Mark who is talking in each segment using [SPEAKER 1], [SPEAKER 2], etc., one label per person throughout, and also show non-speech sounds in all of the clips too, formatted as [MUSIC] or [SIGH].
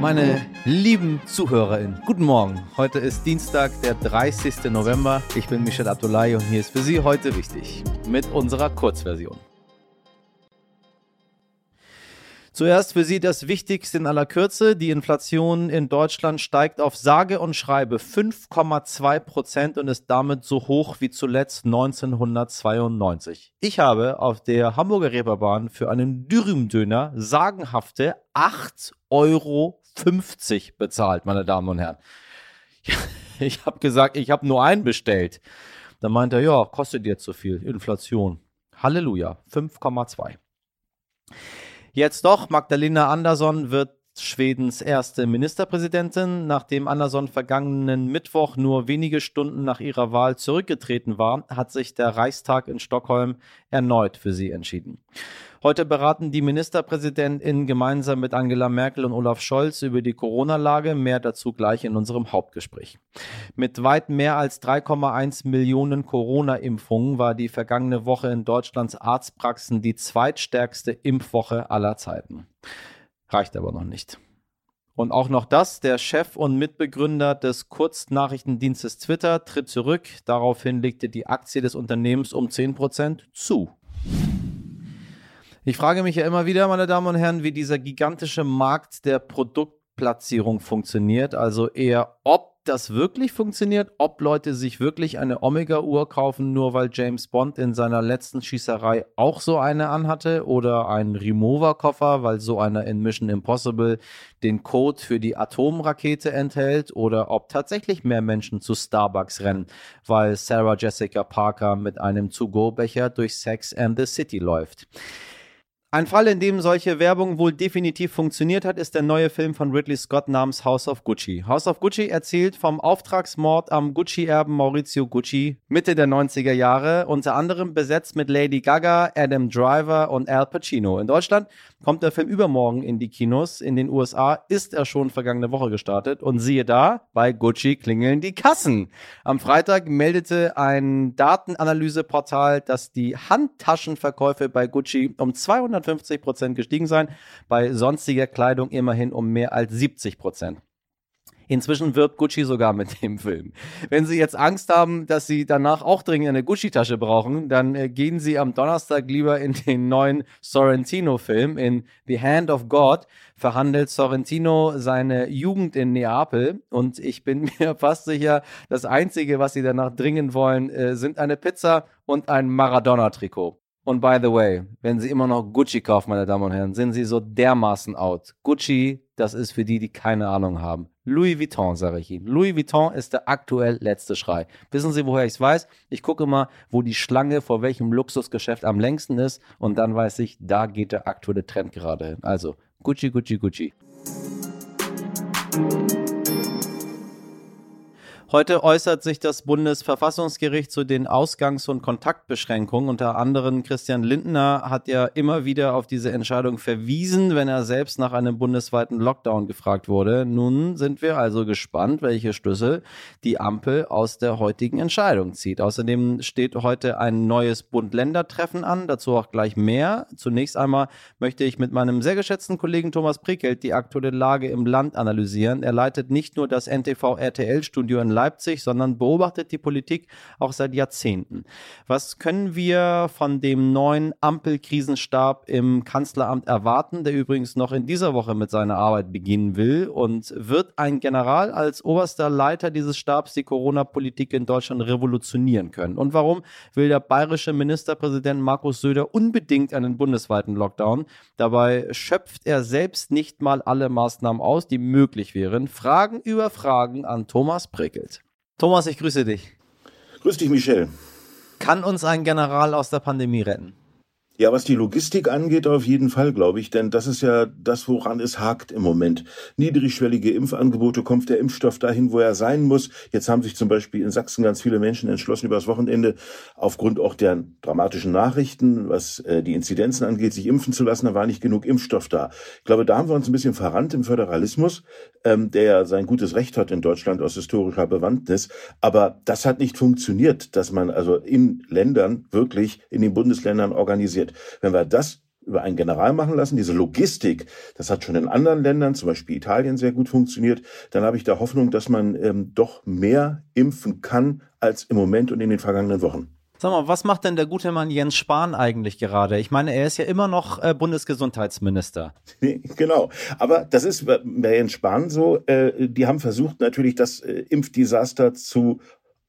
[SPEAKER 1] Meine lieben ZuhörerInnen, guten Morgen. Heute ist Dienstag, der 30. November. Ich bin Michel Abdullahi und hier ist für Sie heute wichtig mit unserer Kurzversion. Zuerst für Sie das Wichtigste in aller Kürze. Die Inflation in Deutschland steigt auf sage und schreibe 5,2 Prozent und ist damit so hoch wie zuletzt 1992. Ich habe auf der Hamburger Reeperbahn für einen Dürümdöner sagenhafte 8 Euro 50 bezahlt, meine Damen und Herren. [LAUGHS] Ich habe gesagt, ich habe nur einen bestellt. Dann meinte er, ja, kostet jetzt so viel. Inflation. Halleluja, 5,2. Jetzt doch, Magdalena Andersson wird Schwedens erste Ministerpräsidentin, nachdem Andersson vergangenen Mittwoch nur wenige Stunden nach ihrer Wahl zurückgetreten war, hat sich der Reichstag in Stockholm erneut für sie entschieden. Heute beraten die Ministerpräsidentinnen gemeinsam mit Angela Merkel und Olaf Scholz über die Corona-Lage. Mehr dazu gleich in unserem Hauptgespräch. Mit weit mehr als 3,1 Millionen Corona-Impfungen war die vergangene Woche in Deutschlands Arztpraxen die zweitstärkste Impfwoche aller Zeiten. Reicht aber noch nicht. Und auch noch das, der Chef und Mitbegründer des Kurznachrichtendienstes Twitter tritt zurück. Daraufhin legte die Aktie des Unternehmens um 10% zu. Ich frage mich ja immer wieder, meine Damen und Herren, wie dieser gigantische Markt der Produktplatzierung funktioniert. Also eher ob das wirklich funktioniert, ob Leute sich wirklich eine Omega-Uhr kaufen, nur weil James Bond in seiner letzten Schießerei auch so eine anhatte oder einen Remover-Koffer, weil so einer in Mission Impossible den Code für die Atomrakete enthält oder ob tatsächlich mehr Menschen zu Starbucks rennen, weil Sarah Jessica Parker mit einem To-Go-Becher durch Sex and the City läuft. Ein Fall, in dem solche Werbung wohl definitiv funktioniert hat, ist der neue Film von Ridley Scott namens House of Gucci. House of Gucci erzählt vom Auftragsmord am Gucci-Erben Maurizio Gucci Mitte der 90er Jahre, unter anderem besetzt mit Lady Gaga, Adam Driver und Al Pacino. In Deutschland kommt der Film übermorgen in die Kinos. In den USA ist er schon vergangene Woche gestartet und siehe da, bei Gucci klingeln die Kassen. Am Freitag meldete ein Datenanalyseportal, dass die Handtaschenverkäufe bei Gucci um 200 150 Prozent gestiegen sein, bei sonstiger Kleidung immerhin um mehr als 70 Prozent. Inzwischen wirbt Gucci sogar mit dem Film. Wenn Sie jetzt Angst haben, dass Sie danach auch dringend eine Gucci-Tasche brauchen, dann äh, gehen Sie am Donnerstag lieber in den neuen Sorrentino-Film. In The Hand of God verhandelt Sorrentino seine Jugend in Neapel. Und ich bin [LAUGHS] mir fast sicher, das Einzige, was Sie danach dringend wollen, äh, sind eine Pizza und ein Maradona-Trikot. Und by the way, wenn Sie immer noch Gucci kaufen, meine Damen und Herren, sind Sie so dermaßen out. Gucci, das ist für die, die keine Ahnung haben. Louis Vuitton, sage ich Ihnen. Louis Vuitton ist der aktuell letzte Schrei. Wissen Sie, woher ich es weiß? Ich gucke mal, wo die Schlange vor welchem Luxusgeschäft am längsten ist und dann weiß ich, da geht der aktuelle Trend gerade hin. Also Gucci, Gucci, Gucci. Heute äußert sich das Bundesverfassungsgericht zu den Ausgangs- und Kontaktbeschränkungen. Unter anderem Christian Lindner hat ja immer wieder auf diese Entscheidung verwiesen, wenn er selbst nach einem bundesweiten Lockdown gefragt wurde. Nun sind wir also gespannt, welche Schlüssel die Ampel aus der heutigen Entscheidung zieht. Außerdem steht heute ein neues Bund-Länder-Treffen an, dazu auch gleich mehr. Zunächst einmal möchte ich mit meinem sehr geschätzten Kollegen Thomas Prickelt die aktuelle Lage im Land analysieren. Er leitet nicht nur das NTV-RTL-Studio in Leipzig, sondern beobachtet die Politik auch seit Jahrzehnten. Was können wir von dem neuen Ampelkrisenstab im Kanzleramt erwarten, der übrigens noch in dieser Woche mit seiner Arbeit beginnen will? Und wird ein General als oberster Leiter dieses Stabs die Corona-Politik in Deutschland revolutionieren können? Und warum will der bayerische Ministerpräsident Markus Söder unbedingt einen bundesweiten Lockdown? Dabei schöpft er selbst nicht mal alle Maßnahmen aus, die möglich wären. Fragen über Fragen an Thomas Prickel. Thomas, ich grüße dich.
[SPEAKER 2] Grüß dich, Michel.
[SPEAKER 1] Kann uns ein General aus der Pandemie retten?
[SPEAKER 2] Ja, was die Logistik angeht, auf jeden Fall, glaube ich, denn das ist ja das, woran es hakt im Moment. Niedrigschwellige Impfangebote, kommt der Impfstoff dahin, wo er sein muss. Jetzt haben sich zum Beispiel in Sachsen ganz viele Menschen entschlossen, übers Wochenende aufgrund auch der dramatischen Nachrichten, was äh, die Inzidenzen angeht, sich impfen zu lassen. Da war nicht genug Impfstoff da. Ich glaube, da haben wir uns ein bisschen verrannt im Föderalismus, ähm, der ja sein gutes Recht hat in Deutschland aus historischer Bewandtnis. Aber das hat nicht funktioniert, dass man also in Ländern wirklich in den Bundesländern organisiert wird. Wenn wir das über einen General machen lassen. Diese Logistik, das hat schon in anderen Ländern, zum Beispiel Italien, sehr gut funktioniert. Dann habe ich da Hoffnung, dass man ähm, doch mehr impfen kann als im Moment und in den vergangenen Wochen.
[SPEAKER 1] Sag mal, was macht denn der gute Mann Jens Spahn eigentlich gerade? Ich meine, er ist ja immer noch äh, Bundesgesundheitsminister. [LAUGHS]
[SPEAKER 2] genau. Aber das ist bei Jens Spahn so. Äh, die haben versucht, natürlich das äh, Impfdesaster zu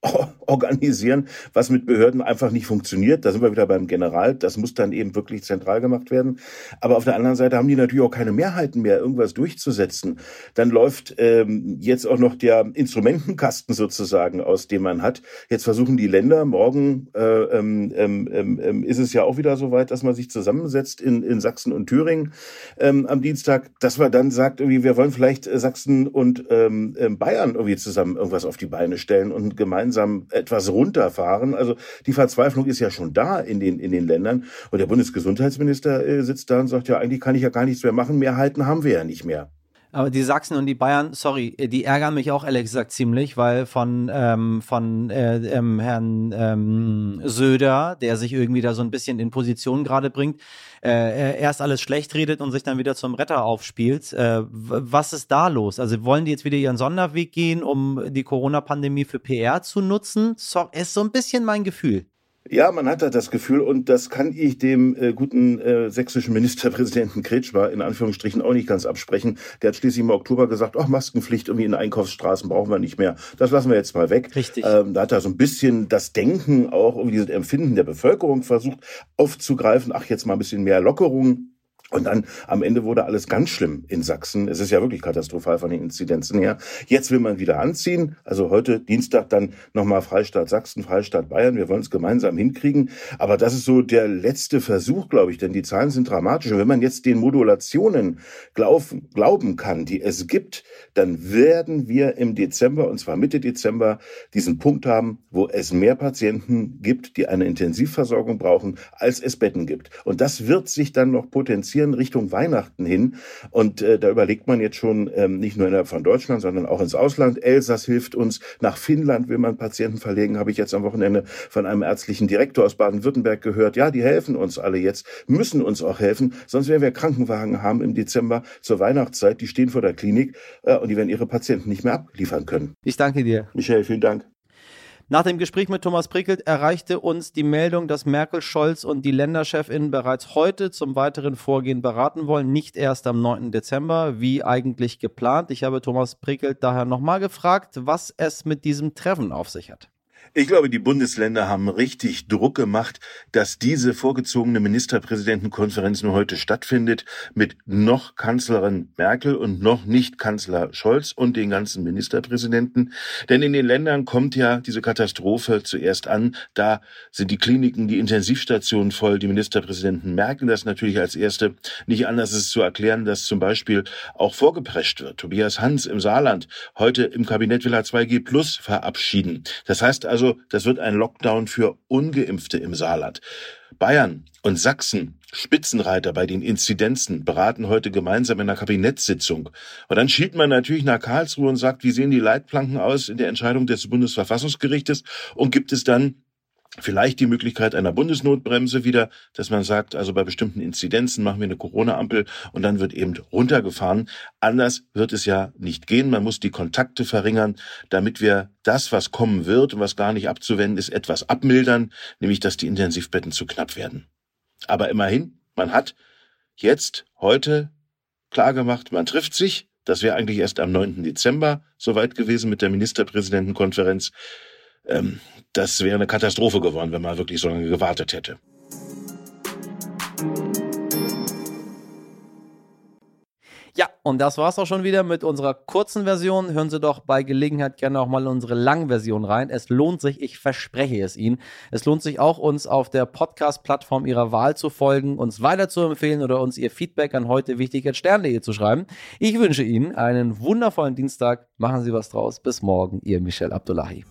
[SPEAKER 2] [LAUGHS] organisieren, was mit Behörden einfach nicht funktioniert. Da sind wir wieder beim General. Das muss dann eben wirklich zentral gemacht werden. Aber auf der anderen Seite haben die natürlich auch keine Mehrheiten mehr, irgendwas durchzusetzen. Dann läuft ähm, jetzt auch noch der Instrumentenkasten sozusagen, aus dem man hat. Jetzt versuchen die Länder, morgen äh, ähm, ähm, ähm, ist es ja auch wieder so weit, dass man sich zusammensetzt in, in Sachsen und Thüringen ähm, am Dienstag, dass man dann sagt, irgendwie, wir wollen vielleicht Sachsen und ähm, ähm Bayern irgendwie zusammen irgendwas auf die Beine stellen und gemeinsam gemeinsam etwas runterfahren. Also die Verzweiflung ist ja schon da in den, in den Ländern. Und der Bundesgesundheitsminister äh, sitzt da und sagt, ja, eigentlich kann ich ja gar nichts mehr machen. Mehrheiten haben wir ja nicht mehr.
[SPEAKER 1] Aber die Sachsen und die Bayern, sorry, die ärgern mich auch ehrlich gesagt ziemlich, weil von, ähm, von äh, ähm, Herrn ähm, Söder, der sich irgendwie da so ein bisschen in Position gerade bringt, äh, erst alles schlecht redet und sich dann wieder zum Retter aufspielt. Äh, was ist da los? Also wollen die jetzt wieder ihren Sonderweg gehen, um die Corona-Pandemie für PR zu nutzen? So, ist so ein bisschen mein Gefühl.
[SPEAKER 2] Ja, man hat da das Gefühl, und das kann ich dem äh, guten äh, sächsischen Ministerpräsidenten Kretschmer in Anführungsstrichen auch nicht ganz absprechen. Der hat schließlich im Oktober gesagt, ach, Maskenpflicht irgendwie in Einkaufsstraßen brauchen wir nicht mehr. Das lassen wir jetzt mal weg.
[SPEAKER 1] Richtig.
[SPEAKER 2] Ähm, da hat er so ein bisschen das Denken, auch irgendwie dieses Empfinden der Bevölkerung versucht aufzugreifen. Ach, jetzt mal ein bisschen mehr Lockerung. Und dann am Ende wurde alles ganz schlimm in Sachsen. Es ist ja wirklich katastrophal von den Inzidenzen her. Jetzt will man wieder anziehen. Also heute Dienstag dann nochmal Freistaat Sachsen, Freistaat Bayern. Wir wollen es gemeinsam hinkriegen. Aber das ist so der letzte Versuch, glaube ich, denn die Zahlen sind dramatisch. Und wenn man jetzt den Modulationen glauben, glauben kann, die es gibt, dann werden wir im Dezember, und zwar Mitte Dezember, diesen Punkt haben, wo es mehr Patienten gibt, die eine Intensivversorgung brauchen, als es Betten gibt. Und das wird sich dann noch potenzieren passieren Richtung Weihnachten hin. Und äh, da überlegt man jetzt schon ähm, nicht nur innerhalb von Deutschland, sondern auch ins Ausland. Elsass hilft uns. Nach Finnland will man Patienten verlegen, habe ich jetzt am Wochenende von einem ärztlichen Direktor aus Baden-Württemberg gehört. Ja, die helfen uns alle jetzt, müssen uns auch helfen. Sonst werden wir Krankenwagen haben im Dezember zur Weihnachtszeit. Die stehen vor der Klinik äh, und die werden ihre Patienten nicht mehr abliefern können.
[SPEAKER 1] Ich danke dir.
[SPEAKER 2] Michael, vielen Dank.
[SPEAKER 1] Nach dem Gespräch mit Thomas Prickelt erreichte uns die Meldung, dass Merkel, Scholz und die Länderchefinnen bereits heute zum weiteren Vorgehen beraten wollen, nicht erst am 9. Dezember, wie eigentlich geplant. Ich habe Thomas Prickelt daher nochmal gefragt, was es mit diesem Treffen auf sich hat.
[SPEAKER 2] Ich glaube, die Bundesländer haben richtig Druck gemacht, dass diese vorgezogene Ministerpräsidentenkonferenz nur heute stattfindet mit noch Kanzlerin Merkel und noch nicht Kanzler Scholz und den ganzen Ministerpräsidenten. Denn in den Ländern kommt ja diese Katastrophe zuerst an. Da sind die Kliniken, die Intensivstationen voll. Die Ministerpräsidenten merken das natürlich als Erste. Nicht anders ist zu erklären, dass zum Beispiel auch vorgeprescht wird. Tobias Hans im Saarland heute im Kabinett will er 2G Plus verabschieden. Das heißt also, also, das wird ein Lockdown für ungeimpfte im Saarland. Bayern und Sachsen, Spitzenreiter bei den Inzidenzen, beraten heute gemeinsam in einer Kabinettssitzung. Und dann schielt man natürlich nach Karlsruhe und sagt, wie sehen die Leitplanken aus in der Entscheidung des Bundesverfassungsgerichtes und gibt es dann Vielleicht die Möglichkeit einer Bundesnotbremse wieder, dass man sagt, also bei bestimmten Inzidenzen machen wir eine Corona-Ampel und dann wird eben runtergefahren. Anders wird es ja nicht gehen. Man muss die Kontakte verringern, damit wir das, was kommen wird und was gar nicht abzuwenden ist, etwas abmildern, nämlich dass die Intensivbetten zu knapp werden. Aber immerhin, man hat jetzt, heute klargemacht, man trifft sich. Das wäre eigentlich erst am 9. Dezember soweit gewesen mit der Ministerpräsidentenkonferenz. Ähm, das wäre eine Katastrophe geworden, wenn man wirklich so lange gewartet hätte.
[SPEAKER 1] Ja, und das war's auch schon wieder mit unserer kurzen Version. Hören Sie doch bei Gelegenheit gerne auch mal unsere Langversion rein. Es lohnt sich, ich verspreche es Ihnen. Es lohnt sich auch, uns auf der Podcast-Plattform Ihrer Wahl zu folgen, uns weiter zu empfehlen oder uns Ihr Feedback an heute wichtig Stern.de zu schreiben. Ich wünsche Ihnen einen wundervollen Dienstag. Machen Sie was draus. Bis morgen, Ihr Michel Abdullahi.